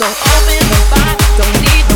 So open the box, don't need